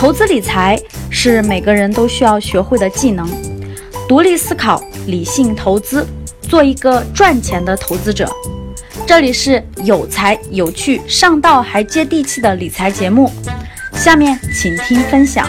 投资理财是每个人都需要学会的技能，独立思考，理性投资，做一个赚钱的投资者。这里是有才有趣、上道还接地气的理财节目，下面请听分享。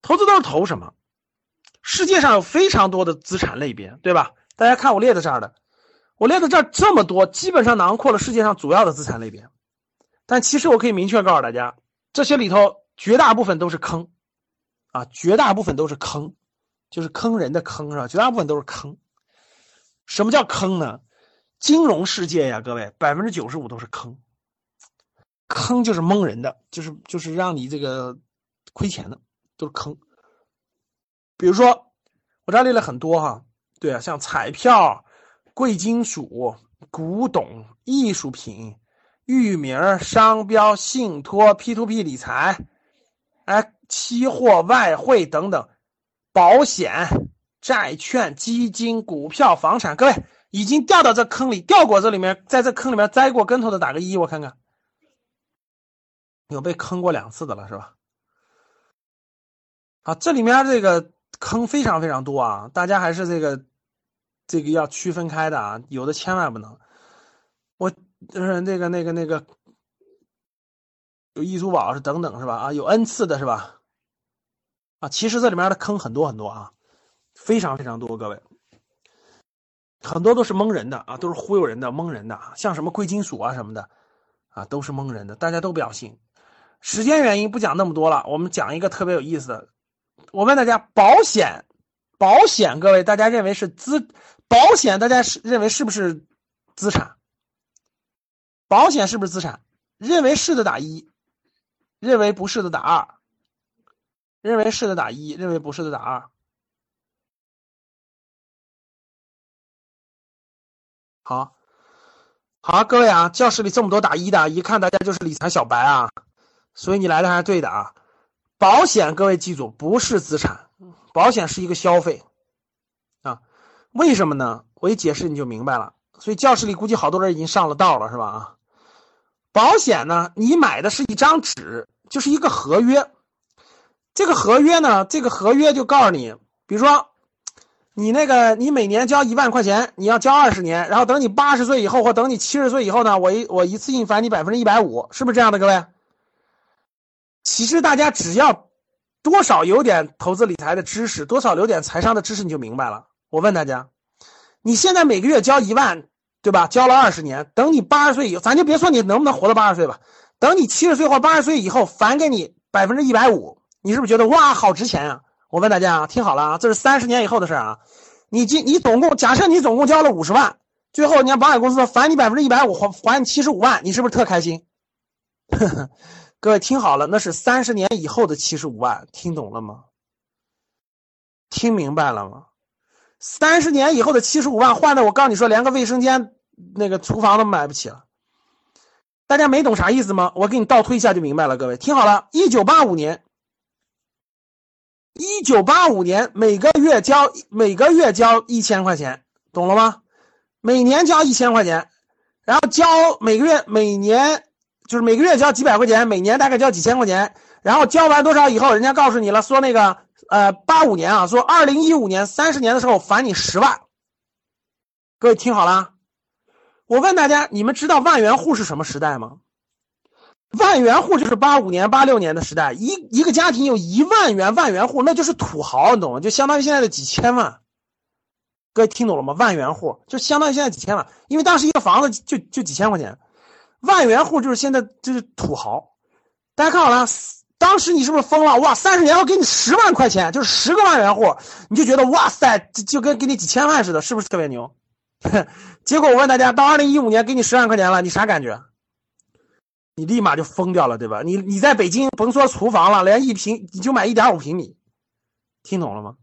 投资都是投什么？世界上有非常多的资产类别，对吧？大家看我列在这儿的，我列的这这么多，基本上囊括了世界上主要的资产类别。但其实我可以明确告诉大家，这些里头绝大部分都是坑，啊，绝大部分都是坑，就是坑人的坑是吧？绝大部分都是坑。什么叫坑呢？金融世界呀，各位，百分之九十五都是坑。坑就是蒙人的，就是就是让你这个亏钱的，都是坑。比如说，我这列了很多哈，对啊，像彩票、贵金属、古董、艺术品、域名、商标、信托、P to P 理财，哎，期货、外汇等等，保险、债券、基金、股票、房产，各位已经掉到这坑里，掉过这里面，在这坑里面栽过跟头的打个一，我看看。有被坑过两次的了是吧？啊，这里面这个坑非常非常多啊，大家还是这个这个要区分开的啊，有的千万不能。我就是那个那个那个有易租宝是等等是吧？啊，有 N 次的是吧？啊，其实这里面的坑很多很多啊，非常非常多，各位，很多都是蒙人的啊，都是忽悠人的、蒙人的，像什么贵金属啊什么的啊，都是蒙人的，大家都不要信。时间原因不讲那么多了，我们讲一个特别有意思的。我问大家，保险，保险，各位大家认为是资？保险大家是认为是不是资产？保险是不是资产？认为是的打一，认为不是的打二。认为是的打一，认为不是的打二。好，好，各位啊，教室里这么多打一的，一看大家就是理财小白啊。所以你来的还是对的啊，保险各位记住不是资产，保险是一个消费，啊，为什么呢？我一解释你就明白了。所以教室里估计好多人已经上了道了，是吧？啊，保险呢，你买的是一张纸，就是一个合约，这个合约呢，这个合约就告诉你，比如说你那个你每年交一万块钱，你要交二十年，然后等你八十岁以后或等你七十岁以后呢，我一我一次性返你百分之一百五，是不是这样的，各位？其实大家只要多少有点投资理财的知识，多少有点财商的知识，你就明白了。我问大家，你现在每个月交一万，对吧？交了二十年，等你八十岁以后，咱就别说你能不能活到八十岁吧，等你七十岁或八十岁以后，返给你百分之一百五，你是不是觉得哇，好值钱啊？我问大家啊，听好了啊，这是三十年以后的事儿啊。你今你总共假设你总共交了五十万，最后人家保险公司返你百分之一百五，还还你七十五万，你是不是特开心？呵呵。各位听好了，那是三十年以后的七十五万，听懂了吗？听明白了吗？三十年以后的七十五万换的，我告诉你说，连个卫生间、那个厨房都买不起了。大家没懂啥意思吗？我给你倒推一下就明白了。各位听好了，一九八五年，一九八五年每个月交每个月交一千块钱，懂了吗？每年交一千块钱，然后交每个月每年。就是每个月交几百块钱，每年大概交几千块钱，然后交完多少以后，人家告诉你了，说那个呃八五年啊，说二零一五年三十年的时候返你十万。各位听好了，我问大家，你们知道万元户是什么时代吗？万元户就是八五年、八六年的时代，一一个家庭有一万元万元户，那就是土豪，你懂吗？就相当于现在的几千万。各位听懂了吗？万元户就相当于现在几千万，因为当时一个房子就就几千块钱。万元户就是现在就是土豪，大家看好了，当时你是不是疯了？哇，三十年后给你十万块钱，就是十个万元户，你就觉得哇塞，就跟给你几千万似的，是不是特别牛？结果我问大家，到二零一五年给你十万块钱了，你啥感觉？你立马就疯掉了，对吧？你你在北京甭说厨房了，连一平你就买一点五平米，听懂了吗？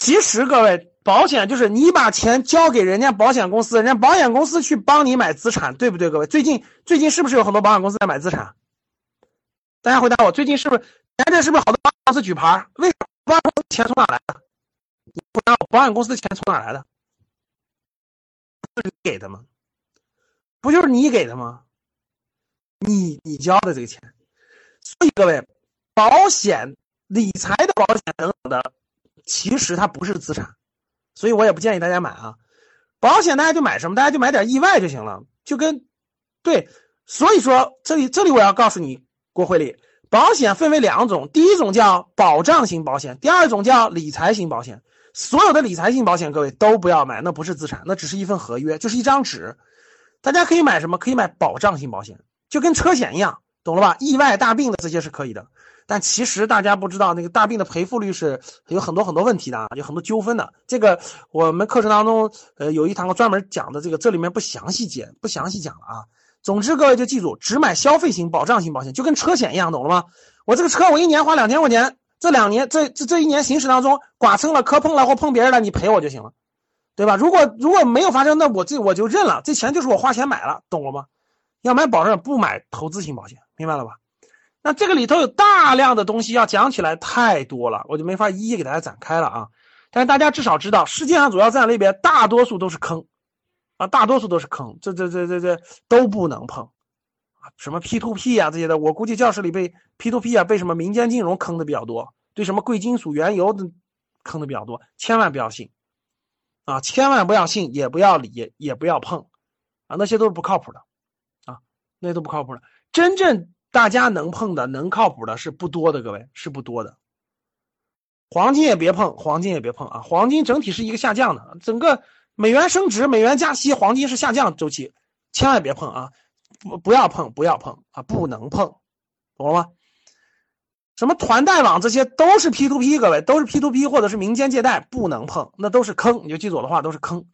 其实各位。保险就是你把钱交给人家保险公司，人家保险公司去帮你买资产，对不对？各位，最近最近是不是有很多保险公司在买资产？大家回答我，最近是不是前阵是不是好多保险公司举牌？为什么保险公司钱从哪来的？你不知道保险公司的钱从哪来的？是你给的吗？不就是你给的吗？你你交的这个钱，所以各位，保险、理财的保险等等的，其实它不是资产，所以我也不建议大家买啊。保险大家就买什么？大家就买点意外就行了，就跟对。所以说这里这里我要告诉你，郭慧丽，保险分为两种，第一种叫保障型保险，第二种叫理财型保险。所有的理财型保险，各位都不要买，那不是资产，那只是一份合约，就是一张纸。大家可以买什么？可以买保障型保险，就跟车险一样，懂了吧？意外、大病的这些是可以的。但其实大家不知道，那个大病的赔付率是有很多很多问题的啊，有很多纠纷的。这个我们课程当中，呃，有一堂课专门讲的这个，这里面不详细解，不详细讲了啊。总之，各位就记住，只买消费型、保障型保险，就跟车险一样，懂了吗？我这个车，我一年花两千块钱。这两年，这这这一年行驶当中，剐蹭了、磕碰了或碰别人了，你赔我就行了，对吧？如果如果没有发生，那我这我就认了，这钱就是我花钱买了，懂了吗？要买保障，不买投资型保险，明白了吧？那这个里头有大量的东西要讲起来太多了，我就没法一一给大家展开了啊。但是大家至少知道，世界上主要资产类别大多数都是坑，啊，大多数都是坑，这这这这这都不能碰。什么 P to P 啊这些的，我估计教室里被 P to P 啊被什么民间金融坑的比较多，对什么贵金属、原油的坑的比较多，千万不要信，啊，千万不要信，也不要理，也不要碰，啊，那些都是不靠谱的，那都不靠谱的。真正大家能碰的、能靠谱的是不多的，各位是不多的。黄金也别碰，黄金也别碰啊，黄金整体是一个下降的，整个美元升值、美元加息，黄金是下降周期，千万别碰啊。不不要碰，不要碰啊！不能碰，懂了吗？什么团贷网这些都是 P to P，各位都是 P to P 或者是民间借贷，不能碰，那都是坑。你就记住我的话，都是坑。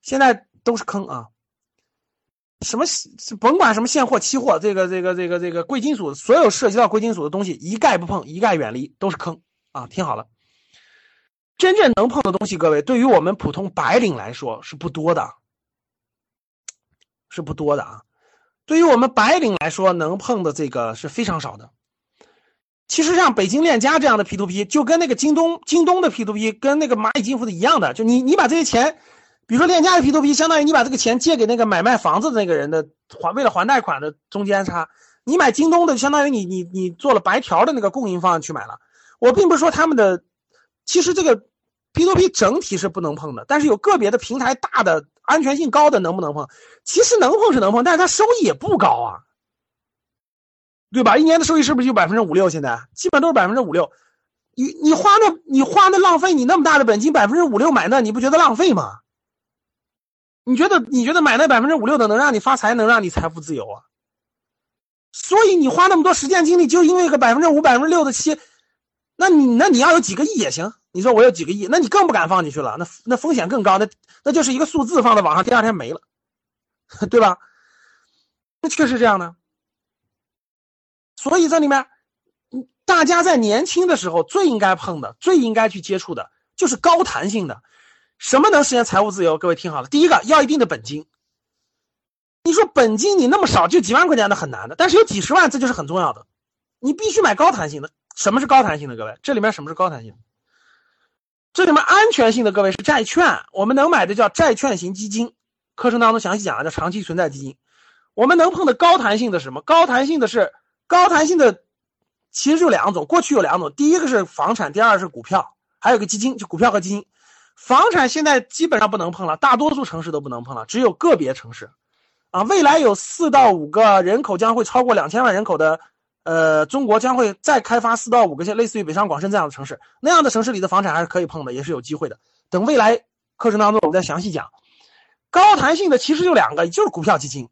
现在都是坑啊！什么甭管什么现货、期货，这个这个这个这个贵金属，所有涉及到贵金属的东西，一概不碰，一概远离，都是坑啊！听好了，真正能碰的东西，各位对于我们普通白领来说是不多的，是不多的啊。对于我们白领来说，能碰的这个是非常少的。其实像北京链家这样的 P to P，就跟那个京东京东的 P to P，跟那个蚂蚁金服的一样的。就你你把这些钱，比如说链家的 P to P，相当于你把这个钱借给那个买卖房子的那个人的还为了还贷款的中间差。你买京东的，相当于你你你做了白条的那个供应方去买了。我并不是说他们的，其实这个 P to P 整体是不能碰的，但是有个别的平台大的。安全性高的能不能碰？其实能碰是能碰，但是它收益也不高啊，对吧？一年的收益是不是就百分之五六？现在基本都是百分之五六。你你花那，你花那浪费你那么大的本金，百分之五六买那，你不觉得浪费吗？你觉得你觉得买那百分之五六的能让你发财，能让你财富自由啊？所以你花那么多时间精力，就因为个百分之五、百分之六的七，那你那你要有几个亿也行。你说我有几个亿，那你更不敢放进去了，那那风险更高，那那就是一个数字放在网上，第二天没了，对吧？那确实这样的。所以这里面，大家在年轻的时候最应该碰的、最应该去接触的，就是高弹性的。什么能实现财务自由？各位听好了，第一个要一定的本金。你说本金你那么少，就几万块钱，那很难的。但是有几十万，这就是很重要的。你必须买高弹性的。什么是高弹性的？各位，这里面什么是高弹性？这里面安全性的各位是债券，我们能买的叫债券型基金，课程当中详细讲了叫长期存在基金。我们能碰的高弹性的什么？高弹性的是高弹性的，其实就两种，过去有两种，第一个是房产，第二是股票，还有个基金，就股票和基金。房产现在基本上不能碰了，大多数城市都不能碰了，只有个别城市，啊，未来有四到五个人口将会超过两千万人口的。呃，中国将会再开发四到五个像类似于北上广深这样的城市，那样的城市里的房产还是可以碰的，也是有机会的。等未来课程当中我们再详细讲。高弹性的其实就两个，就是股票基金，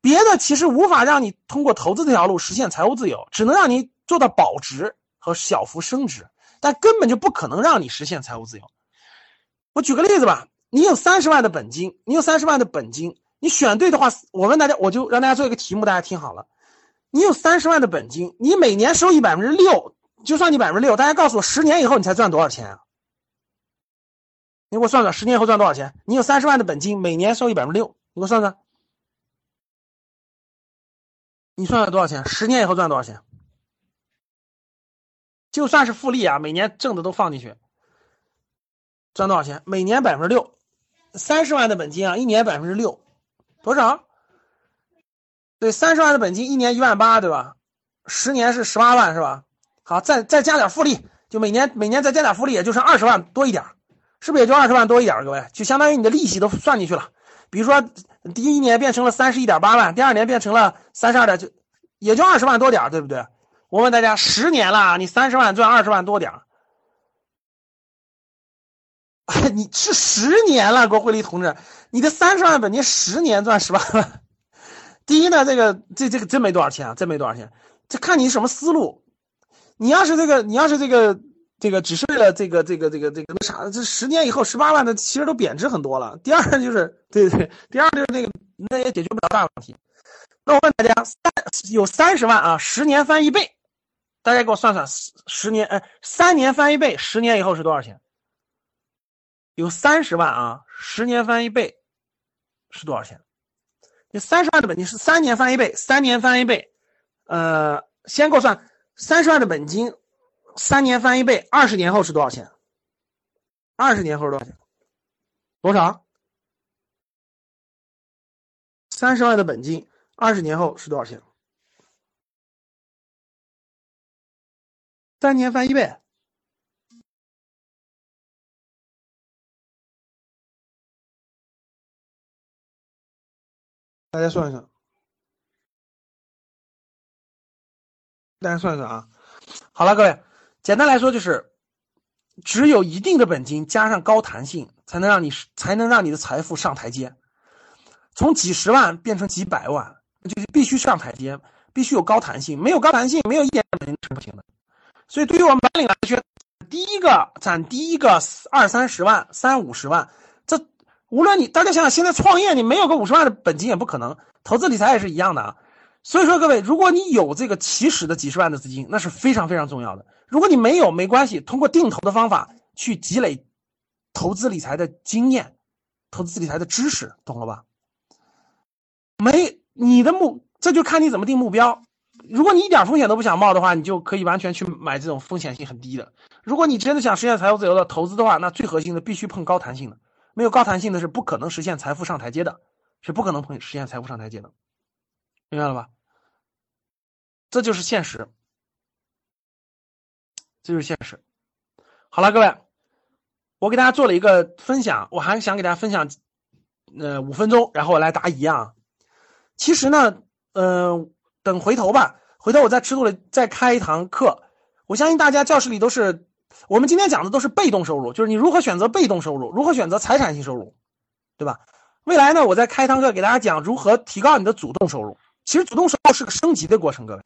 别的其实无法让你通过投资这条路实现财务自由，只能让你做到保值和小幅升值，但根本就不可能让你实现财务自由。我举个例子吧，你有三十万的本金，你有三十万的本金，你选对的话，我问大家，我就让大家做一个题目，大家听好了。你有三十万的本金，你每年收益百分之六，就算你百分之六，大家告诉我，十年以后你才赚多少钱啊？你给我算算，十年以后赚多少钱？你有三十万的本金，每年收益百分之六，你给我算算，你算算多少钱？十年以后赚多少钱？就算是复利啊，每年挣的都放进去，赚多少钱？每年百分之六，三十万的本金啊，一年百分之六，多少？对，三十万的本金，一年一万八，对吧？十年是十八万，是吧？好，再再加点复利，就每年每年再加点复利，也就剩二十万多一点，是不是也就二十万多一点？各位，就相当于你的利息都算进去了。比如说，第一年变成了三十一点八万，第二年变成了三十二点九，也就二十万多点，对不对？我问大家，十年了，你三十万赚二十万多点儿，你是十年了，郭慧丽同志，你的三十万本金十年赚十八万。第一呢，这个这这个真没多少钱啊，真没多少钱。这看你什么思路。你要是这个，你要是这个这个，只是为了这个这个这个这个那啥，这十年以后十八万的其实都贬值很多了。第二就是对对，第二就是那个那也解决不了大问题。那我问大家，三有三十万啊，十年翻一倍，大家给我算算，十年呃三年翻一倍，十年以后是多少钱？有三十万啊，十年翻一倍是多少钱？你三十万的本金是三年翻一倍，三年翻一倍，呃，先给我算三十万的本金，三年翻一倍，二十年后是多少钱？二十年后是多少钱？多少？三十万的本金，二十年后是多少钱？三年翻一倍。大家算一算，大家算一算啊！好了，各位，简单来说就是，只有一定的本金加上高弹性，才能让你才能让你的财富上台阶，从几十万变成几百万，就是必须上台阶，必须有高弹性，没有高弹性，没有一点本金是不行的。所以，对于我们白领来说，第一个攒第一个二三十万、三五十万。无论你大家想想，现在创业你没有个五十万的本金也不可能，投资理财也是一样的啊。所以说各位，如果你有这个起始的几十万的资金，那是非常非常重要的。如果你没有，没关系，通过定投的方法去积累投资理财的经验、投资理财的知识，懂了吧？没你的目，这就看你怎么定目标。如果你一点风险都不想冒的话，你就可以完全去买这种风险性很低的。如果你真的想实现财务自由的投资的话，那最核心的必须碰高弹性的。没有高弹性的是不可能实现财富上台阶的，是不可能实现财富上台阶的，明白了吧？这就是现实，这就是现实。好了，各位，我给大家做了一个分享，我还想给大家分享，呃，五分钟，然后我来答疑啊。其实呢，嗯，等回头吧，回头我在尺度里再开一堂课，我相信大家教室里都是。我们今天讲的都是被动收入，就是你如何选择被动收入，如何选择财产性收入，对吧？未来呢，我再开堂课给大家讲如何提高你的主动收入。其实主动收入是个升级的过程，各位，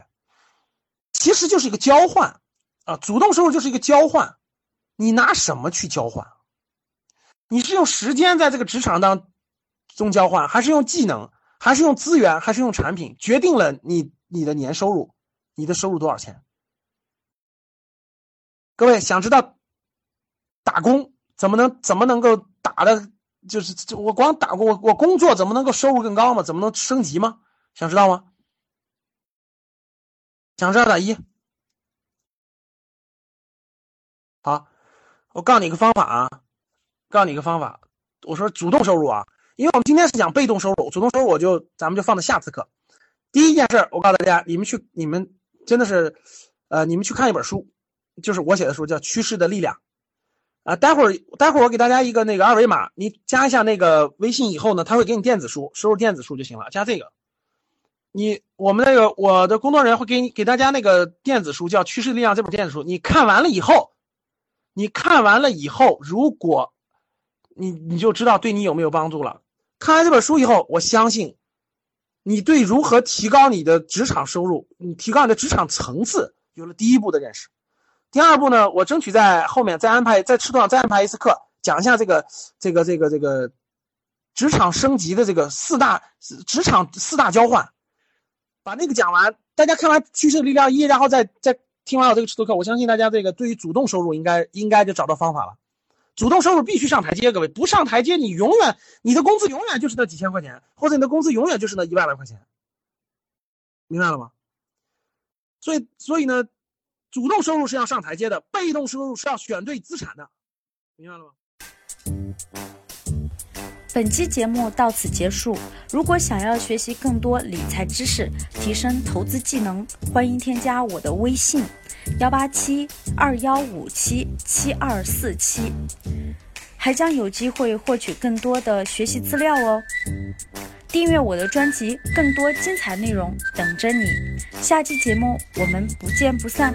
其实就是一个交换啊。主动收入就是一个交换，你拿什么去交换？你是用时间在这个职场当中交换，还是用技能，还是用资源，还是用产品，决定了你你的年收入，你的收入多少钱？各位想知道打工怎么能怎么能够打的，就是我光打工，我我工作怎么能够收入更高吗？怎么能升级吗？想知道吗？想知道打一。好，我告诉你一个方法啊，告诉你一个方法。我说主动收入啊，因为我们今天是讲被动收入，主动收入我就咱们就放到下次课。第一件事，我告诉大家，你们去你们真的是，呃，你们去看一本书。就是我写的书叫《趋势的力量》，啊，待会儿待会儿我给大家一个那个二维码，你加一下那个微信以后呢，他会给你电子书，收入电子书就行了。加这个，你我们那个我的工作人员会给你给大家那个电子书叫《趋势力量》这本电子书，你看完了以后，你看完了以后，如果你你就知道对你有没有帮助了。看完这本书以后，我相信你对如何提高你的职场收入，你提高你的职场层次有了第一步的认识。第二步呢，我争取在后面再安排，在赤兔上再安排一次课，讲一下这个这个这个这个职场升级的这个四大职场四大交换，把那个讲完，大家看完趋势力量一，然后再再听完我这个赤兔课，我相信大家这个对于主动收入应该应该就找到方法了。主动收入必须上台阶，各位不上台阶，你永远你的工资永远就是那几千块钱，或者你的工资永远就是那一万来块钱，明白了吗？所以所以呢。主动收入是要上台阶的，被动收入是要选对资产的，明白了吗？本期节目到此结束。如果想要学习更多理财知识，提升投资技能，欢迎添加我的微信：幺八七二幺五七七二四七，还将有机会获取更多的学习资料哦。订阅我的专辑，更多精彩内容等着你。下期节目我们不见不散。